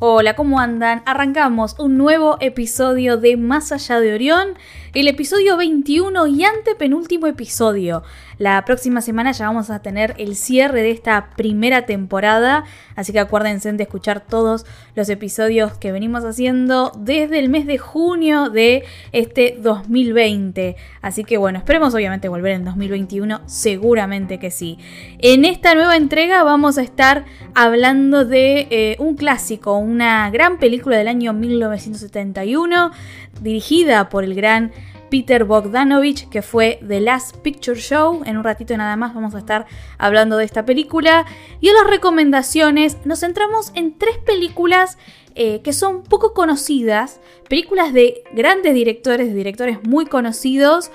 Hola, ¿cómo andan? Arrancamos un nuevo episodio de Más allá de Orión, el episodio 21 y antepenúltimo episodio. La próxima semana ya vamos a tener el cierre de esta primera temporada, así que acuérdense de escuchar todos los episodios que venimos haciendo desde el mes de junio de este 2020. Así que bueno, esperemos obviamente volver en 2021, seguramente que sí. En esta nueva entrega vamos a estar hablando de eh, un clásico, una gran película del año 1971, dirigida por el gran Peter Bogdanovich, que fue The Last Picture Show. En un ratito nada más vamos a estar hablando de esta película. Y en las recomendaciones nos centramos en tres películas eh, que son poco conocidas, películas de grandes directores, de directores muy conocidos.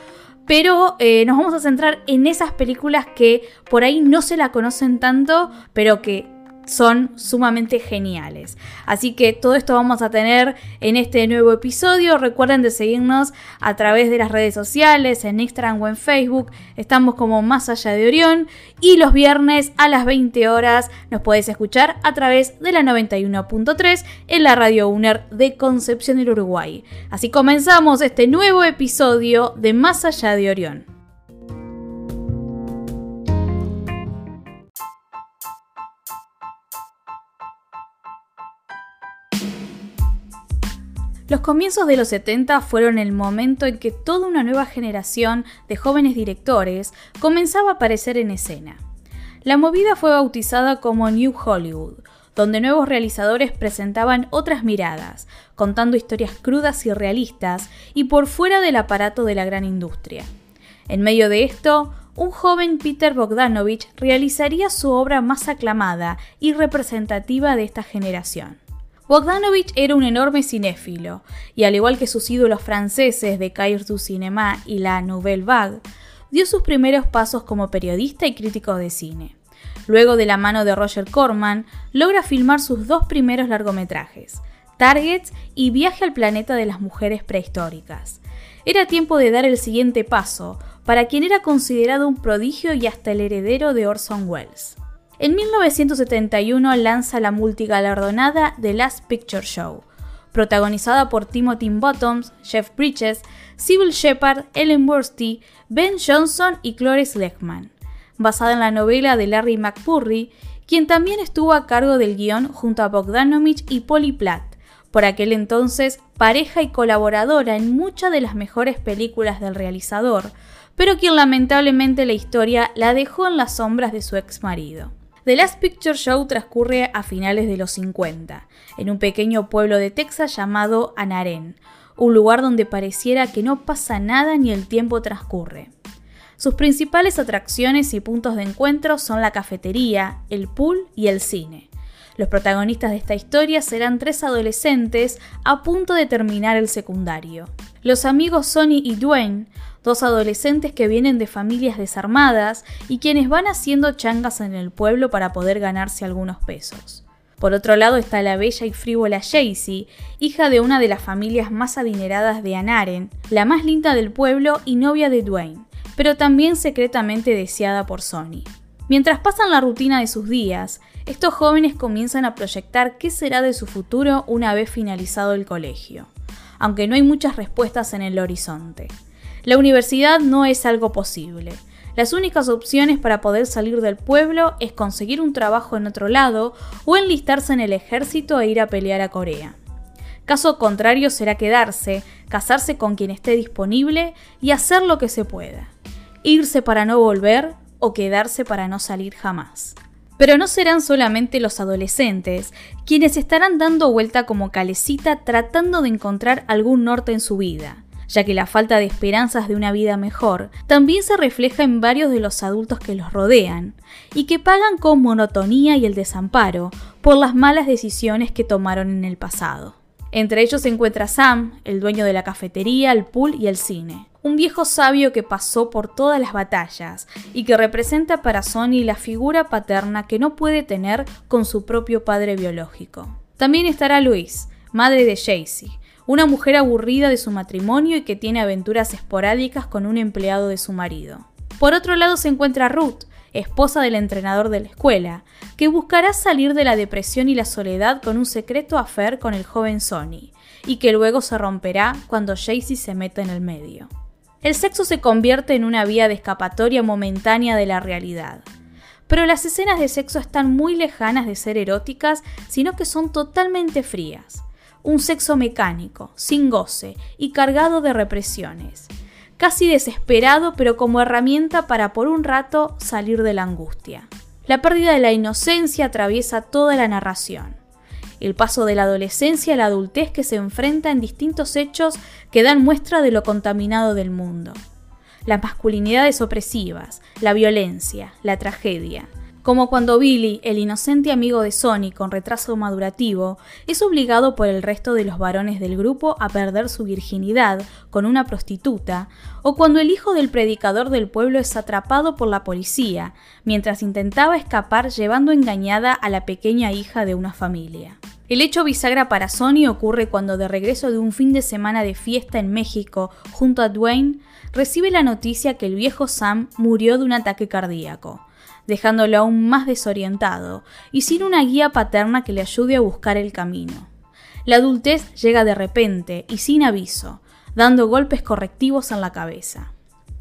Pero eh, nos vamos a centrar en esas películas que por ahí no se la conocen tanto, pero que son sumamente geniales. Así que todo esto vamos a tener en este nuevo episodio. Recuerden de seguirnos a través de las redes sociales, en Instagram o en Facebook. Estamos como Más Allá de Orión. Y los viernes a las 20 horas nos podéis escuchar a través de la 91.3 en la radio UNER de Concepción del Uruguay. Así comenzamos este nuevo episodio de Más Allá de Orión. Los comienzos de los 70 fueron el momento en que toda una nueva generación de jóvenes directores comenzaba a aparecer en escena. La movida fue bautizada como New Hollywood, donde nuevos realizadores presentaban otras miradas, contando historias crudas y realistas y por fuera del aparato de la gran industria. En medio de esto, un joven Peter Bogdanovich realizaría su obra más aclamada y representativa de esta generación. Bogdanovich era un enorme cinéfilo, y al igual que sus ídolos franceses de Cahiers du Cinéma y la Nouvelle Vague, dio sus primeros pasos como periodista y crítico de cine. Luego de la mano de Roger Corman, logra filmar sus dos primeros largometrajes, Targets y Viaje al planeta de las mujeres prehistóricas. Era tiempo de dar el siguiente paso para quien era considerado un prodigio y hasta el heredero de Orson Welles. En 1971 lanza la multigalardonada The Last Picture Show, protagonizada por Timothy Bottoms, Jeff Bridges, Sybil Shepard, Ellen Burstyn, Ben Johnson y Cloris Lechman, basada en la novela de Larry McPurry, quien también estuvo a cargo del guion junto a Bogdanovich y Polly Platt, por aquel entonces pareja y colaboradora en muchas de las mejores películas del realizador, pero quien lamentablemente la historia la dejó en las sombras de su ex marido. The Last Picture Show transcurre a finales de los 50, en un pequeño pueblo de Texas llamado Anaren, un lugar donde pareciera que no pasa nada ni el tiempo transcurre. Sus principales atracciones y puntos de encuentro son la cafetería, el pool y el cine. Los protagonistas de esta historia serán tres adolescentes a punto de terminar el secundario. Los amigos Sonny y Dwayne dos adolescentes que vienen de familias desarmadas y quienes van haciendo changas en el pueblo para poder ganarse algunos pesos. Por otro lado está la bella y frívola Jaycee, hija de una de las familias más adineradas de Anaren, la más linda del pueblo y novia de Dwayne, pero también secretamente deseada por Sony. Mientras pasan la rutina de sus días, estos jóvenes comienzan a proyectar qué será de su futuro una vez finalizado el colegio, aunque no hay muchas respuestas en el horizonte. La universidad no es algo posible. Las únicas opciones para poder salir del pueblo es conseguir un trabajo en otro lado o enlistarse en el ejército e ir a pelear a Corea. Caso contrario será quedarse, casarse con quien esté disponible y hacer lo que se pueda. Irse para no volver o quedarse para no salir jamás. Pero no serán solamente los adolescentes quienes estarán dando vuelta como calecita tratando de encontrar algún norte en su vida ya que la falta de esperanzas de una vida mejor también se refleja en varios de los adultos que los rodean, y que pagan con monotonía y el desamparo por las malas decisiones que tomaron en el pasado. Entre ellos se encuentra Sam, el dueño de la cafetería, el pool y el cine. Un viejo sabio que pasó por todas las batallas y que representa para Sony la figura paterna que no puede tener con su propio padre biológico. También estará Louise, madre de Jaycee, una mujer aburrida de su matrimonio y que tiene aventuras esporádicas con un empleado de su marido. Por otro lado se encuentra Ruth, esposa del entrenador de la escuela, que buscará salir de la depresión y la soledad con un secreto afer con el joven Sonny, y que luego se romperá cuando Jaycee se meta en el medio. El sexo se convierte en una vía de escapatoria momentánea de la realidad. Pero las escenas de sexo están muy lejanas de ser eróticas, sino que son totalmente frías. Un sexo mecánico, sin goce y cargado de represiones casi desesperado, pero como herramienta para por un rato salir de la angustia. La pérdida de la inocencia atraviesa toda la narración. El paso de la adolescencia a la adultez que se enfrenta en distintos hechos que dan muestra de lo contaminado del mundo. Las masculinidades opresivas, la violencia, la tragedia, como cuando Billy, el inocente amigo de Sony con retraso madurativo, es obligado por el resto de los varones del grupo a perder su virginidad con una prostituta, o cuando el hijo del predicador del pueblo es atrapado por la policía, mientras intentaba escapar llevando engañada a la pequeña hija de una familia. El hecho bisagra para Sony ocurre cuando de regreso de un fin de semana de fiesta en México junto a Dwayne, recibe la noticia que el viejo Sam murió de un ataque cardíaco dejándolo aún más desorientado y sin una guía paterna que le ayude a buscar el camino. La adultez llega de repente y sin aviso, dando golpes correctivos en la cabeza.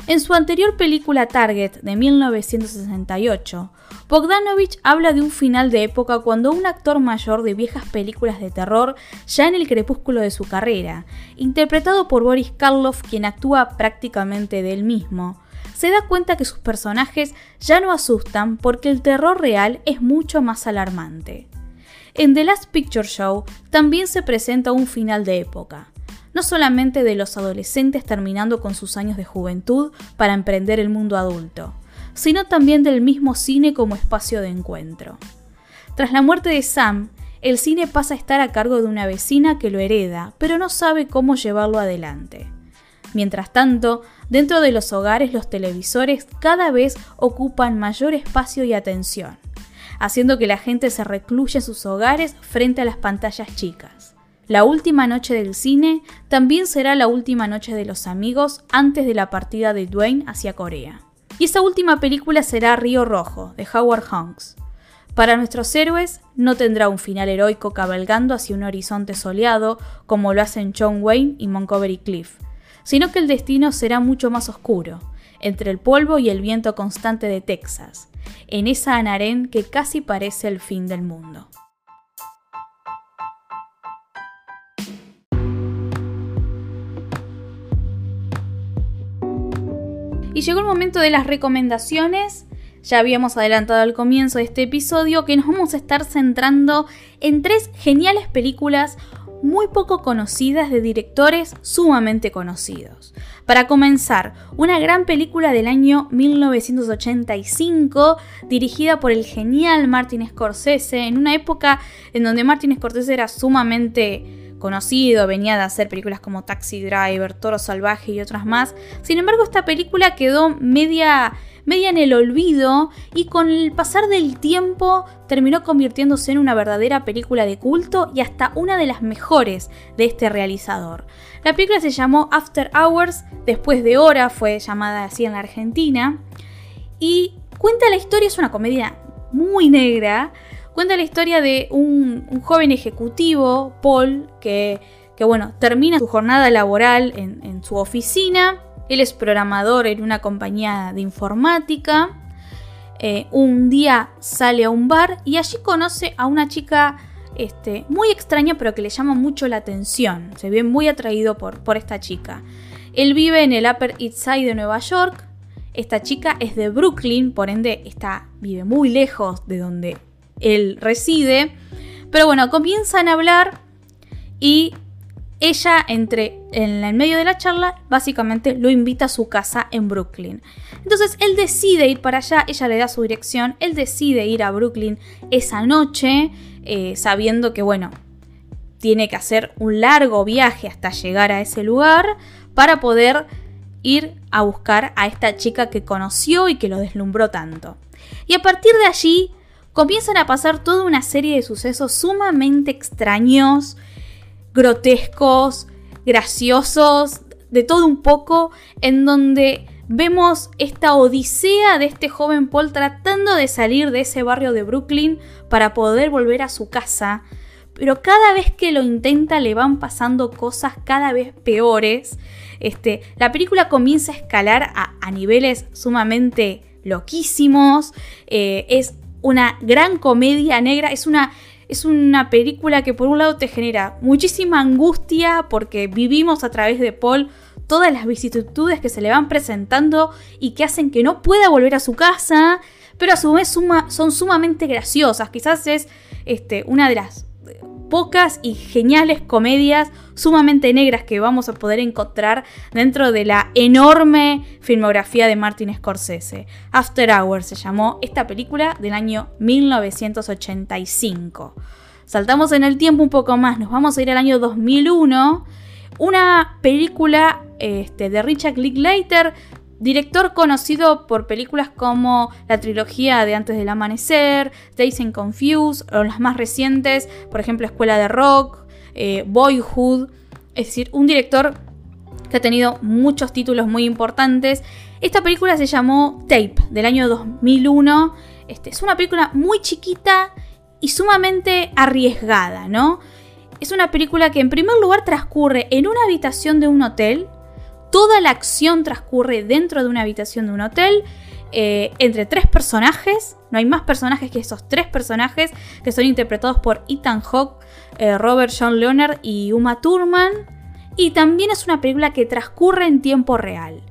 En su anterior película Target de 1968, Bogdanovich habla de un final de época cuando un actor mayor de viejas películas de terror, ya en el crepúsculo de su carrera, interpretado por Boris Karloff, quien actúa prácticamente de él mismo, se da cuenta que sus personajes ya no asustan porque el terror real es mucho más alarmante. En The Last Picture Show también se presenta un final de época, no solamente de los adolescentes terminando con sus años de juventud para emprender el mundo adulto, sino también del mismo cine como espacio de encuentro. Tras la muerte de Sam, el cine pasa a estar a cargo de una vecina que lo hereda, pero no sabe cómo llevarlo adelante. Mientras tanto, dentro de los hogares los televisores cada vez ocupan mayor espacio y atención, haciendo que la gente se recluya en sus hogares frente a las pantallas chicas. La última noche del cine también será la última noche de los amigos antes de la partida de Dwayne hacia Corea. Y esa última película será Río Rojo, de Howard Hawks. Para nuestros héroes no tendrá un final heroico cabalgando hacia un horizonte soleado como lo hacen John Wayne y Montgomery Cliff, sino que el destino será mucho más oscuro, entre el polvo y el viento constante de Texas, en esa anarén que casi parece el fin del mundo. Y llegó el momento de las recomendaciones. Ya habíamos adelantado al comienzo de este episodio que nos vamos a estar centrando en tres geniales películas muy poco conocidas de directores sumamente conocidos. Para comenzar, una gran película del año 1985 dirigida por el genial Martin Scorsese en una época en donde Martin Scorsese era sumamente conocido, venía de hacer películas como Taxi Driver, Toro Salvaje y otras más. Sin embargo, esta película quedó media media en el olvido y con el pasar del tiempo terminó convirtiéndose en una verdadera película de culto y hasta una de las mejores de este realizador. La película se llamó After Hours, después de hora fue llamada así en la Argentina y cuenta la historia, es una comedia muy negra, cuenta la historia de un, joven ejecutivo, Paul, que, bueno, termina su jornada laboral en su oficina él es programador en una compañía de informática. Eh, un día sale a un bar y allí conoce a una chica este, muy extraña pero que le llama mucho la atención. Se ve muy atraído por, por esta chica. Él vive en el Upper East Side de Nueva York. Esta chica es de Brooklyn, por ende está, vive muy lejos de donde él reside. Pero bueno, comienzan a hablar y ella, entre en el medio de la charla, básicamente lo invita a su casa en Brooklyn. Entonces él decide ir para allá, ella le da su dirección, él decide ir a Brooklyn esa noche, eh, sabiendo que, bueno, tiene que hacer un largo viaje hasta llegar a ese lugar para poder ir a buscar a esta chica que conoció y que lo deslumbró tanto. Y a partir de allí comienzan a pasar toda una serie de sucesos sumamente extraños, grotescos, graciosos, de todo un poco, en donde vemos esta odisea de este joven Paul tratando de salir de ese barrio de Brooklyn para poder volver a su casa. Pero cada vez que lo intenta le van pasando cosas cada vez peores. Este, la película comienza a escalar a, niveles sumamente loquísimos. Eh, es una gran comedia negra. Es una, es una película que por un lado te genera muchísima angustia porque vivimos a través de Paul todas las vicisitudes que se le van presentando y que hacen que no pueda volver a su casa, pero a su vez son sumamente graciosas. Quizás es este, una de las pocas y geniales comedias sumamente negras que vamos a poder encontrar dentro de la enorme filmografía de Martin Scorsese. After Hours se llamó esta película del año 1985. Saltamos en el tiempo un poco más, nos vamos a ir al año 2001, una película este, de Richard Linklater Director conocido por películas como la trilogía de Antes del Amanecer, Days and Confused, o las más recientes, por ejemplo Escuela de Rock, eh, Boyhood. Es decir, un director que ha tenido muchos títulos muy importantes. Esta película se llamó Tape, del año 2001. Este, es una película muy chiquita y sumamente arriesgada, ¿no? Es una película que en primer lugar transcurre en una habitación de un hotel, Toda la acción transcurre dentro de una habitación de un hotel. Eh, entre tres personajes. No hay más personajes que esos tres personajes que son interpretados por Ethan Hawke, eh, Robert John Leonard y Uma Thurman. Y también es una película que transcurre en tiempo real.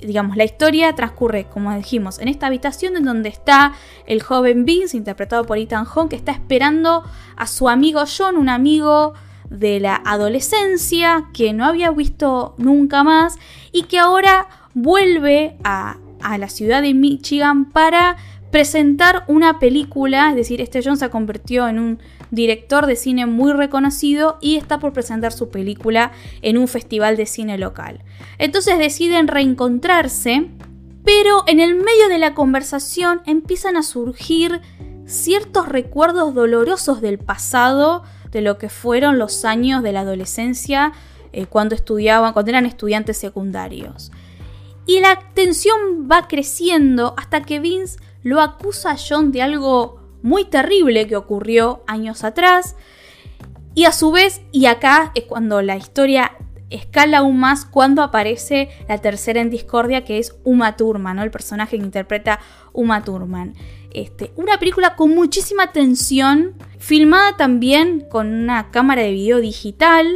Digamos, la historia transcurre, como dijimos, en esta habitación en donde está el joven Vince, interpretado por Ethan Hawke, que está esperando a su amigo John, un amigo de la adolescencia que no había visto nunca más y que ahora vuelve a, la ciudad de Michigan para presentar una película, es decir, este John se convirtió en un director de cine muy reconocido y está por presentar su película en un festival de cine local. Entonces deciden reencontrarse, pero en el medio de la conversación empiezan a surgir ciertos recuerdos dolorosos del pasado de lo que fueron los años de la adolescencia eh, cuando estudiaban, cuando eran estudiantes secundarios. Y la tensión va creciendo hasta que Vince lo acusa a John de algo muy terrible que ocurrió años atrás. Y a su vez, y acá es cuando la historia escala aún más cuando aparece la tercera en discordia que es Uma Thurman, ¿no? el personaje que interpreta Uma Thurman. Este, una película con muchísima tensión, filmada también con una cámara de video digital.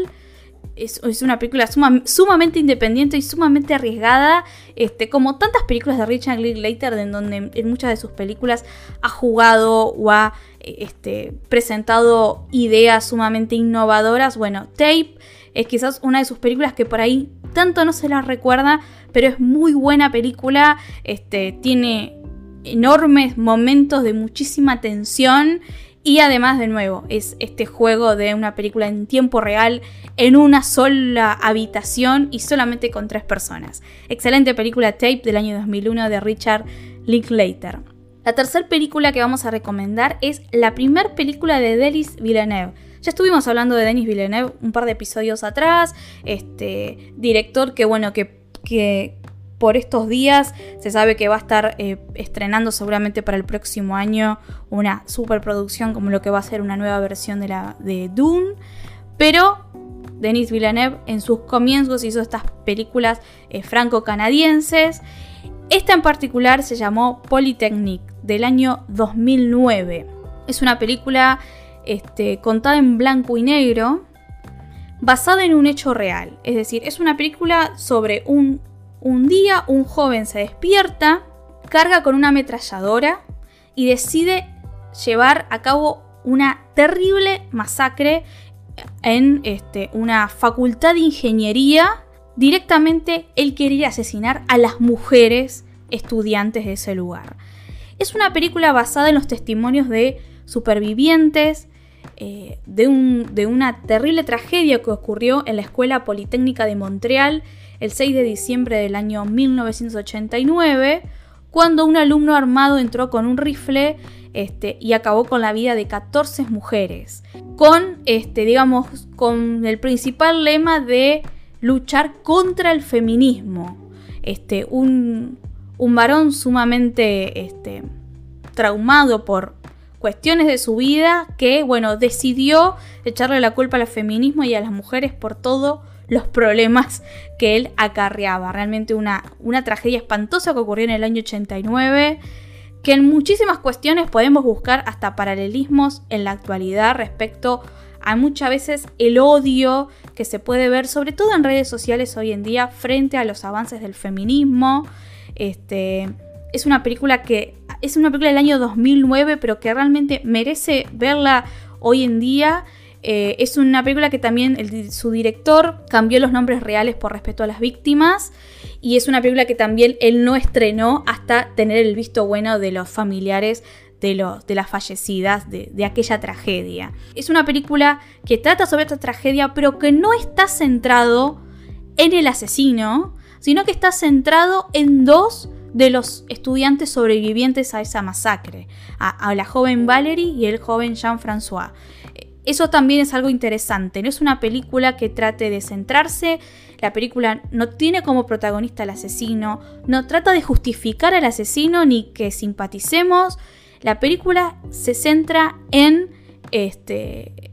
Es, una película sumamente independiente y sumamente arriesgada, este, como tantas películas de Richard Linklater, en donde en muchas de sus películas ha jugado o ha este, presentado ideas sumamente innovadoras. Bueno, Tape es quizás una de sus películas que por ahí tanto no se la recuerda, pero es muy buena película. Este, tiene enormes momentos de muchísima tensión y además de nuevo es este juego de una película en tiempo real en una sola habitación y solamente con tres personas. Excelente película Tape del año 2001 de Richard Linklater. La tercera película que vamos a recomendar es la primera película de Denis Villeneuve. Ya estuvimos hablando de Denis Villeneuve un par de episodios atrás, este director que bueno que, que por estos días. Se sabe que va a estar eh, estrenando seguramente para el próximo año una superproducción como lo que va a ser una nueva versión de, la, de Dune. Pero Denis Villeneuve en sus comienzos hizo estas películas eh, franco-canadienses. Esta en particular se llamó Polytechnic del año 2009. Es una película este, contada en blanco y negro, basada en un hecho real. Es decir, es una película sobre un un día un joven se despierta, carga con una ametralladora y decide llevar a cabo una terrible masacre en este, una facultad de ingeniería, directamente él quería asesinar a las mujeres estudiantes de ese lugar. Es una película basada en los testimonios de supervivientes eh, de, de una terrible tragedia que ocurrió en la Escuela Politécnica de Montreal el 6 de diciembre del año 1989, cuando un alumno armado entró con un rifle este, y acabó con la vida de 14 mujeres, con, este, digamos, con el principal lema de luchar contra el feminismo. Este, un, un varón sumamente este, traumado por cuestiones de su vida que, bueno, decidió echarle la culpa al feminismo y a las mujeres por todos los problemas que él acarreaba. Realmente una, una tragedia espantosa que ocurrió en el año 89 que en muchísimas cuestiones podemos buscar hasta paralelismos en la actualidad respecto a muchas veces el odio que se puede ver, sobre todo en redes sociales hoy en día, frente a los avances del feminismo. Este, es una película que es una película del año 2009, pero que realmente merece verla hoy en día. Eh, es una película que también su director cambió los nombres reales por respeto a las víctimas y es una película que también él no estrenó hasta tener el visto bueno de los familiares de, de las fallecidas de, aquella tragedia. Es una película que trata sobre esta tragedia, pero que no está centrado en el asesino, sino que está centrado en dos de los estudiantes sobrevivientes a esa masacre, a, la joven Valerie y el joven Jean-François. Eso también es algo interesante, no es una película que trate de centrarse, la película no tiene como protagonista al asesino, no trata de justificar al asesino ni que simpaticemos, la película se centra en, este,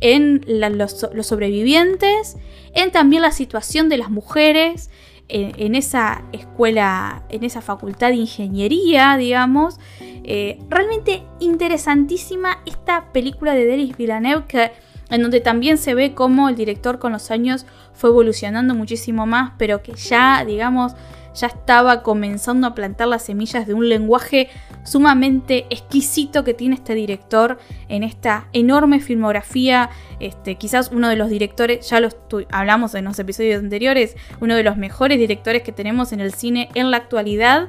en los sobrevivientes, en también la situación de las mujeres, en, esa escuela, en esa facultad de ingeniería, digamos. Eh, realmente interesantísima esta película de Denis Villeneuve, que, en donde también se ve cómo el director con los años fue evolucionando muchísimo más, pero que ya, digamos, ya estaba comenzando a plantar las semillas de un lenguaje sumamente exquisito que tiene este director en esta enorme filmografía. Este, quizás uno de los directores, ya lo hablamos en los episodios anteriores, uno de los mejores directores que tenemos en el cine en la actualidad.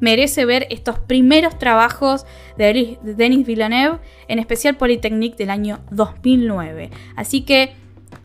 Merece ver estos primeros trabajos de Denis Villeneuve, en especial Polytechnique del año 2009. Así que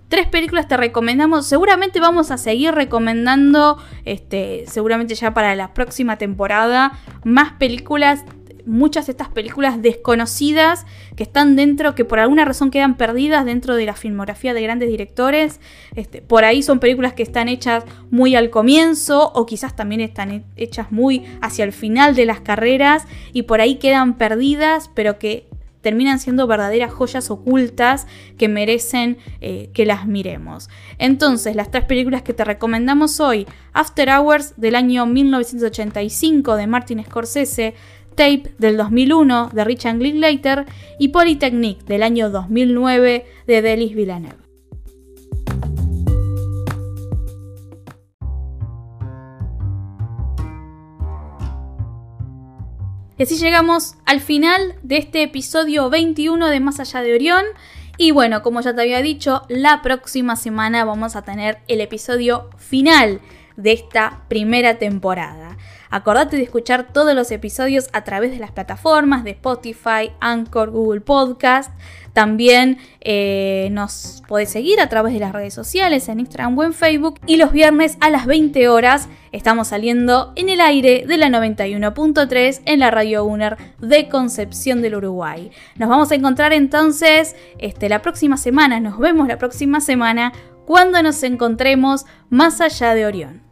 tres películas te recomendamos. Seguramente vamos a seguir recomendando, este, seguramente ya para la próxima temporada, más películas. Muchas de estas películas desconocidas que están dentro, que por alguna razón quedan perdidas dentro de la filmografía de grandes directores. Este, por ahí son películas que están hechas muy al comienzo o quizás también están hechas muy hacia el final de las carreras y por ahí quedan perdidas, pero que terminan siendo verdaderas joyas ocultas que merecen eh, que las miremos. Entonces, las tres películas que te recomendamos hoy, After Hours del año 1985 de Martin Scorsese, Tape del 2001 de Richard Linklater y Polytechnique del año 2009 de Delis Villeneuve. Y así llegamos al final de este episodio 21 de Más allá de Orión. Y bueno, como ya te había dicho, la próxima semana vamos a tener el episodio final de esta primera temporada. Acordate de escuchar todos los episodios a través de las plataformas de Spotify, Anchor, Google Podcast. También eh, nos podés seguir a través de las redes sociales, en Instagram o en Facebook. Y los viernes a las 20 horas estamos saliendo en el aire de la 91.3 en la Radio UNER de Concepción del Uruguay. Nos vamos a encontrar entonces este, la próxima semana. Nos vemos la próxima semana cuando nos encontremos más allá de Orión.